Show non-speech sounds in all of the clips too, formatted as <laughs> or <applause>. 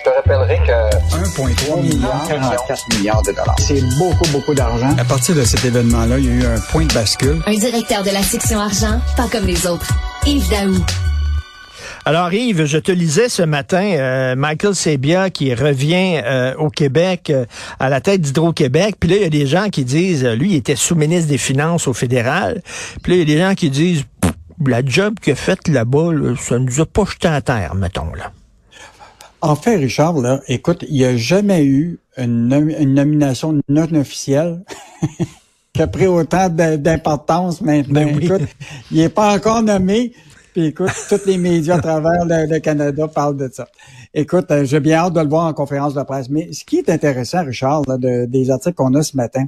Je te rappellerai que 1,3 milliard, 44 milliards de dollars. c'est beaucoup, beaucoup d'argent. À partir de cet événement-là, il y a eu un point de bascule. Un directeur de la section argent, pas comme les autres. Yves Daou. Alors Yves, je te lisais ce matin euh, Michael Sebia qui revient euh, au Québec euh, à la tête d'Hydro-Québec. Puis là, il y a des gens qui disent, lui, il était sous-ministre des Finances au fédéral. Puis là, il y a des gens qui disent, la job qu'il a faite là-bas, là, ça nous a pas jeté à terre, mettons là. En fait, Richard, là, écoute, il n'y a jamais eu une, nom- une nomination non officielle <laughs> qui a pris autant d'importance maintenant. Ben oui. Écoute, il n'est pas encore nommé. Puis écoute, tous les médias à travers le, le Canada parlent de ça. Écoute, euh, j'ai bien hâte de le voir en conférence de presse. Mais ce qui est intéressant, Richard, là, de- des articles qu'on a ce matin,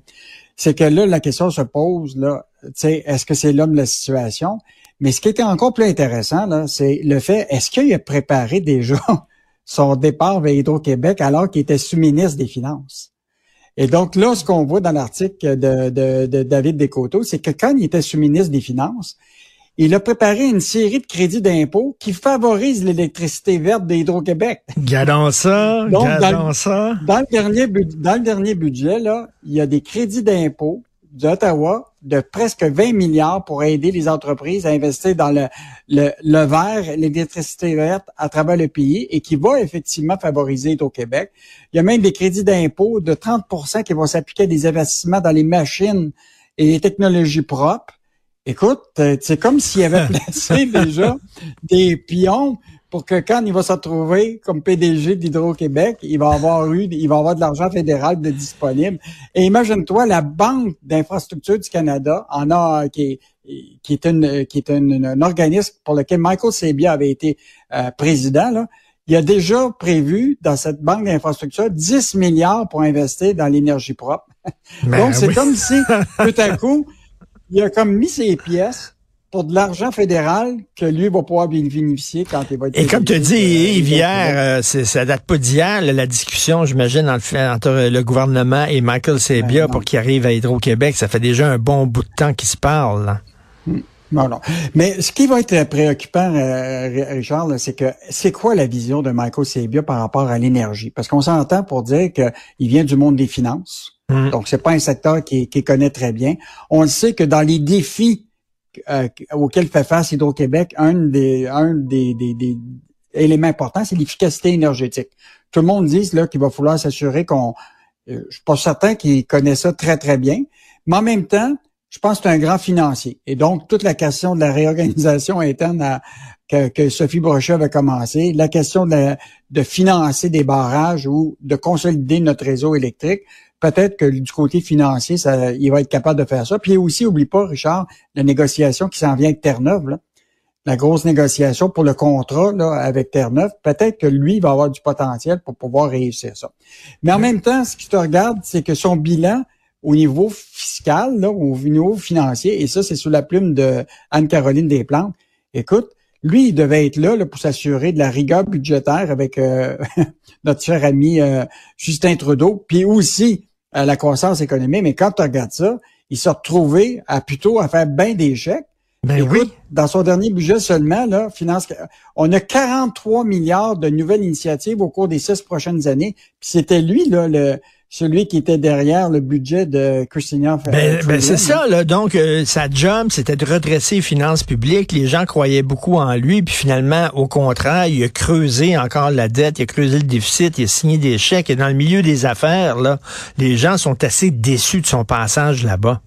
c'est que là, la question se pose, là, tu sais, est-ce que c'est l'homme de la situation? Mais ce qui était encore plus intéressant, là, c'est le fait, est-ce qu'il a préparé déjà son départ vers Hydro-Québec alors qu'il était sous-ministre des Finances? Et donc là, ce qu'on voit dans l'article de, de, de David Descoteaux, c'est que quand il était sous-ministre des Finances, il a préparé une série de crédits d'impôt qui favorisent l'électricité verte d'Hydro-Québec. Gardons ça, Donc, dans gardons le- ça. Dans le dernier, dans le dernier budget, là, il y a des crédits d'impôt d'Ottawa de presque 20 milliards pour aider les entreprises à investir dans le, le, le vert, l'électricité verte à travers le pays et qui va effectivement favoriser au Québec. Il y a même des crédits d'impôt de 30% qui vont s'appliquer à des investissements dans les machines et les technologies propres. Écoute, euh, c'est comme s'il avait <laughs> placé déjà des pions pour que quand il va se retrouver comme PDG d'Hydro-Québec, il va avoir eu, il va avoir de l'argent fédéral de disponible. Et imagine-toi, la Banque d'infrastructure du Canada en a, qui est, qui est, une, qui est une- un organisme pour lequel Michael Sabia avait été euh, président, là. Il a déjà prévu dans cette banque d'infrastructure 10 milliards pour investir dans l'énergie propre. Ben Donc, c'est oui. comme si, tout à coup, il a comme mis ses pièces pour de l'argent fédéral que lui va pouvoir bénéficier quand il va être... Et comme tu dis, euh, Yves, hier, euh, ça date pas d'hier, la discussion, j'imagine, en- entre le gouvernement et Michael Sebia Ben pour qu'il arrive à Hydro-Québec. Ça fait déjà un bon bout de temps qu'ils se parlent. là. Non, non. Mais ce qui va être préoccupant, euh, Richard, c'est que c'est quoi la vision de Michael Sabia par rapport à l'énergie? Parce qu'on s'entend pour dire qu'il vient du monde des finances. Mm. Donc, c'est pas un secteur qu'il qui connaît très bien. On le sait que dans les défis euh, auxquels fait face Hydro-Québec, un des, un des, des, des éléments importants, c'est l'efficacité énergétique. Tout le monde dit là qu'il va falloir s'assurer qu'on... euh, je suis pas certain qu'il connaît ça très, très bien. Mais en même temps, je pense que c'est un grand financier. Et donc, toute la question de la réorganisation interne à- que, que Sophie Brochet avait commencé, la question de, la- de financer des barrages ou de consolider notre réseau électrique, peut-être que du côté financier, ça, il va être capable de faire ça. Puis aussi, oublie pas, Richard, la négociation qui s'en vient avec Terre-Neuve, là. la grosse négociation pour le contrat là, avec Terre-Neuve, peut-être que lui il va avoir du potentiel pour pouvoir réussir ça. Mais en même temps, ce qui te regarde, c'est que son bilan au niveau fiscal, là, au niveau financier, et ça, c'est sous la plume de Anne-Caroline Desplantes. Écoute, lui, il devait être là, là, pour s'assurer de la rigueur budgétaire avec euh, <laughs> notre cher ami euh, Justin Trudeau, puis aussi la croissance économique. Mais quand tu regardes ça, il s'est retrouvé à plutôt à faire bien des chèques. Ben Écoute, oui. dans son dernier budget seulement, là, finance, on a 43 milliards de nouvelles initiatives au cours des six prochaines années. Puis c'était lui, là, le, celui qui était derrière le budget de Christina Ben, ben, c'est ça, là. Donc, euh, sa job, c'était de redresser les finances publiques. Les gens croyaient beaucoup en lui, puis finalement, au contraire, il a creusé encore la dette, il a creusé le déficit, il a signé des chèques. Et dans le milieu des affaires, là, les gens sont assez déçus de son passage là-bas.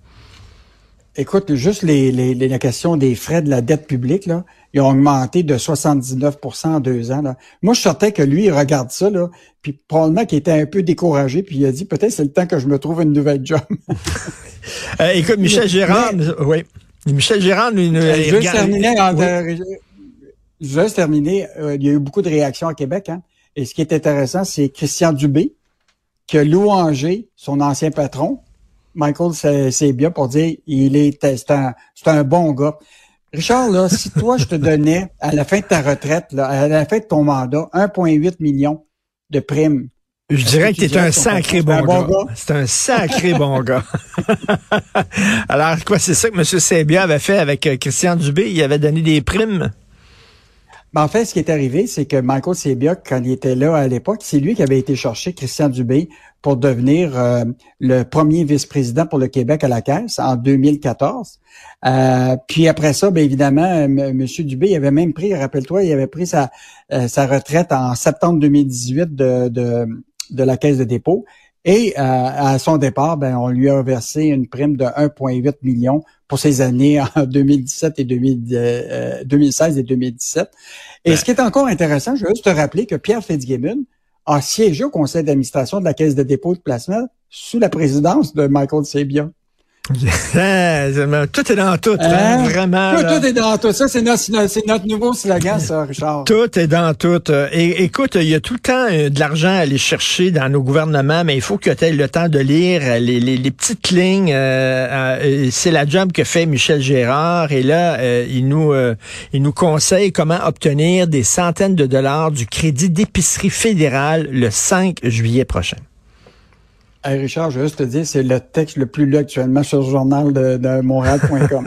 Écoute, juste les, les, les- la question des frais de la dette publique, là, ils ont augmenté de 79% en deux ans. Là. Moi, je sortais que lui, il regarde ça, là, puis probablement qu'il était un peu découragé, puis il a dit peut-être c'est le temps que je me trouve une nouvelle job. <laughs> Euh, écoute, Michel Gérard, oui. Michel Gérard, nous, nous- il Juste regarde- terminer, en- Oui. euh, juste terminer, euh, il y a eu beaucoup de réactions à Québec. Hein? Et ce qui est intéressant, c'est Christian Dubé qui a louangé son ancien patron, Michael Sé- Sebia, pour dire il est c'est un, c'est un bon gars. Richard, là, si toi, je te donnais à la fin de ta retraite, là, à la fin de ton mandat, 1,8 million de primes. Je dirais que tu t'es un sacré bon c'est gars. gars? C'est un sacré bon gars. <laughs> Alors, quoi, c'est ça que M. Sebia avait fait avec euh, Christian Dubé? Il avait donné des primes? Ben, en fait, ce qui est arrivé, c'est que Michael Sebiok, quand il était là à l'époque, c'est lui qui avait été chercher Christian Dubé pour devenir euh, le premier vice-président pour le Québec à la Caisse en 2014. Euh, puis après ça, bien évidemment, M. Dubé il avait même pris, rappelle-toi, il avait pris sa, euh, sa retraite en septembre 2018 de, de, de la Caisse de dépôt. Et à son départ, ben, on lui a versé une prime de 1,8 million pour ses années en <laughs> 2017 et 2016 et 2017. Et ben. ce qui est encore intéressant, je veux juste te rappeler que Pierre Fitzgibbon a siégé au conseil d'administration de la Caisse de dépôt de placement sous la présidence de Michael Sabia. <laughs> tout est dans tout, hein? vraiment. Tout, est dans tout. Ça, c'est notre, nouveau slogan, ça, Richard. Tout est dans tout. Et, écoute, il y a tout le temps euh, de l'argent à aller chercher dans nos gouvernements, mais il faut que tu aies le temps de lire les, les, petites lignes. Euh, euh, c'est la job que fait Michel Gérard. Et là, il, nous, il nous conseille comment obtenir des centaines de dollars du crédit d'épicerie fédérale le 5 juillet prochain. Richard, je veux juste te dire, c'est le texte le plus lu actuellement sur le journal de, de Montréal.com.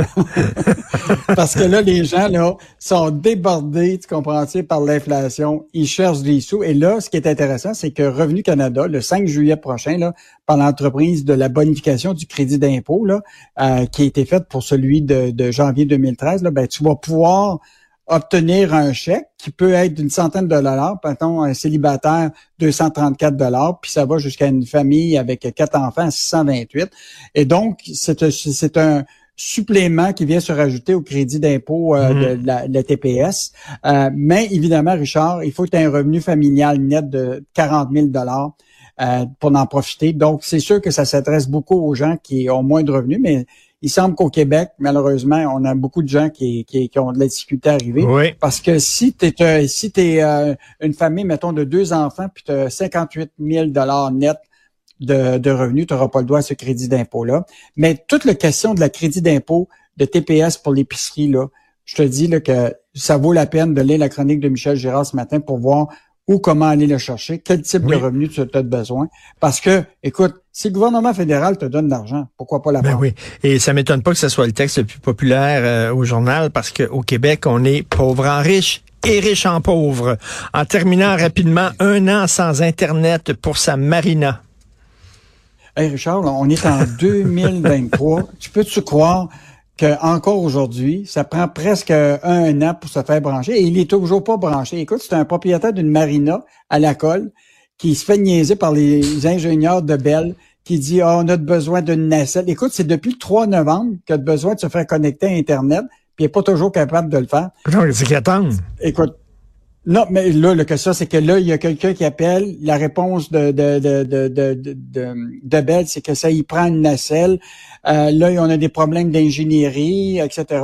<laughs> Parce que là, les gens là sont débordés, tu comprends-tu, par l'inflation. Ils cherchent des sous. Et là, ce qui est intéressant, c'est que Revenu Canada, le 5 juillet prochain, là, par l'entreprise de la bonification du crédit d'impôt, là, euh, qui a été faite pour celui de, de janvier 2013, là, ben, tu vas pouvoir obtenir un chèque qui peut être d'une centaine de dollars, mettons un célibataire 234 dollars, puis ça va jusqu'à une famille avec quatre enfants 628. Et donc c'est c'est un supplément qui vient se rajouter au crédit d'impôt euh, mm-hmm. de, la, TPS. Euh, mais évidemment, Richard, il faut que tu aies un revenu familial net de 40 000 dollars euh, pour en profiter. Donc, c'est sûr que ça s'adresse beaucoup aux gens qui ont moins de revenus, mais il semble qu'au Québec, malheureusement, on a beaucoup de gens qui, qui, ont de la difficulté à arriver. Oui. Parce que si tu es, si es euh, une famille, mettons, de deux enfants, puis tu as 58 000 net de, de revenus, tu n'auras pas le droit à ce crédit d'impôt-là. Mais toute la question de la crédit d'impôt de TPS pour l'épicerie, là, je te dis là, que ça vaut la peine de lire la chronique de Michel Gérard ce matin pour voir ou comment aller le chercher, quel type de revenu tu as besoin. Parce que, écoute, si le gouvernement fédéral te donne de l'argent, pourquoi pas la ben oui. Et ça m'étonne pas que ce soit le texte le plus populaire euh, au journal parce qu'au Québec, on est pauvre en riche et riche en pauvre. En terminant <laughs> rapidement, un an sans Internet pour sa marina. Hey Richard, on est en <laughs> 2023. tu peux-tu croire qu'encore aujourd'hui, ça prend presque un an pour se faire brancher et il est toujours pas branché. Écoute, c'est un propriétaire d'une marina à la colle qui se fait niaiser par les ingénieurs de Bell qui dit oh, on a besoin d'une nacelle. Écoute, c'est depuis le 3 novembre qu'il a besoin de se faire connecter à Internet, puis il n'est pas toujours capable de le faire. C'est qu'il attend. Écoute, non, mais là, le que ça, c'est que là, il y a quelqu'un qui appelle. La réponse de, de, de, de, de, de, de Bell, c'est que ça, il prend une nacelle. Euh, là, on a des problèmes d'ingénierie, etc.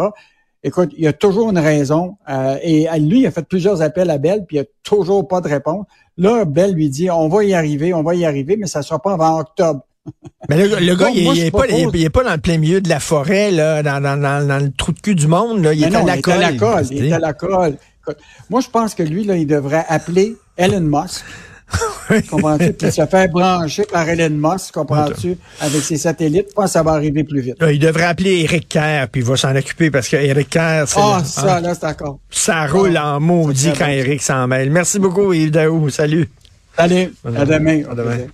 Écoute, il y a toujours une raison. Euh, et lui, il a fait plusieurs appels à Bell, puis il n'y a toujours pas de réponse. Là, Bell lui dit, on va y arriver, on va y arriver, mais ça ne sera pas avant octobre. <laughs> Mais le, gars, il, n'est pas, il, est pas dans le plein milieu de la forêt, là, dans, dans, dans, le trou de cul du monde. Là. Il, est à la colle, il est à la colle. Il est à la colle. Moi, je pense que lui, là, il devrait appeler Elon Musk <laughs> comprends-tu? Puis se faire brancher par Elon Musk, comprends-tu? Avec ses satellites, je pense que ça va arriver plus vite. il devrait appeler Eric Kerr, puis il va s'en occuper parce que Eric Kerr, c'est. Ah, ça, là, c'est d'accord. Ça roule en maudit quand Eric s'en mêle. Merci beaucoup, Yves Daou. Salut. Salut. À demain. À demain.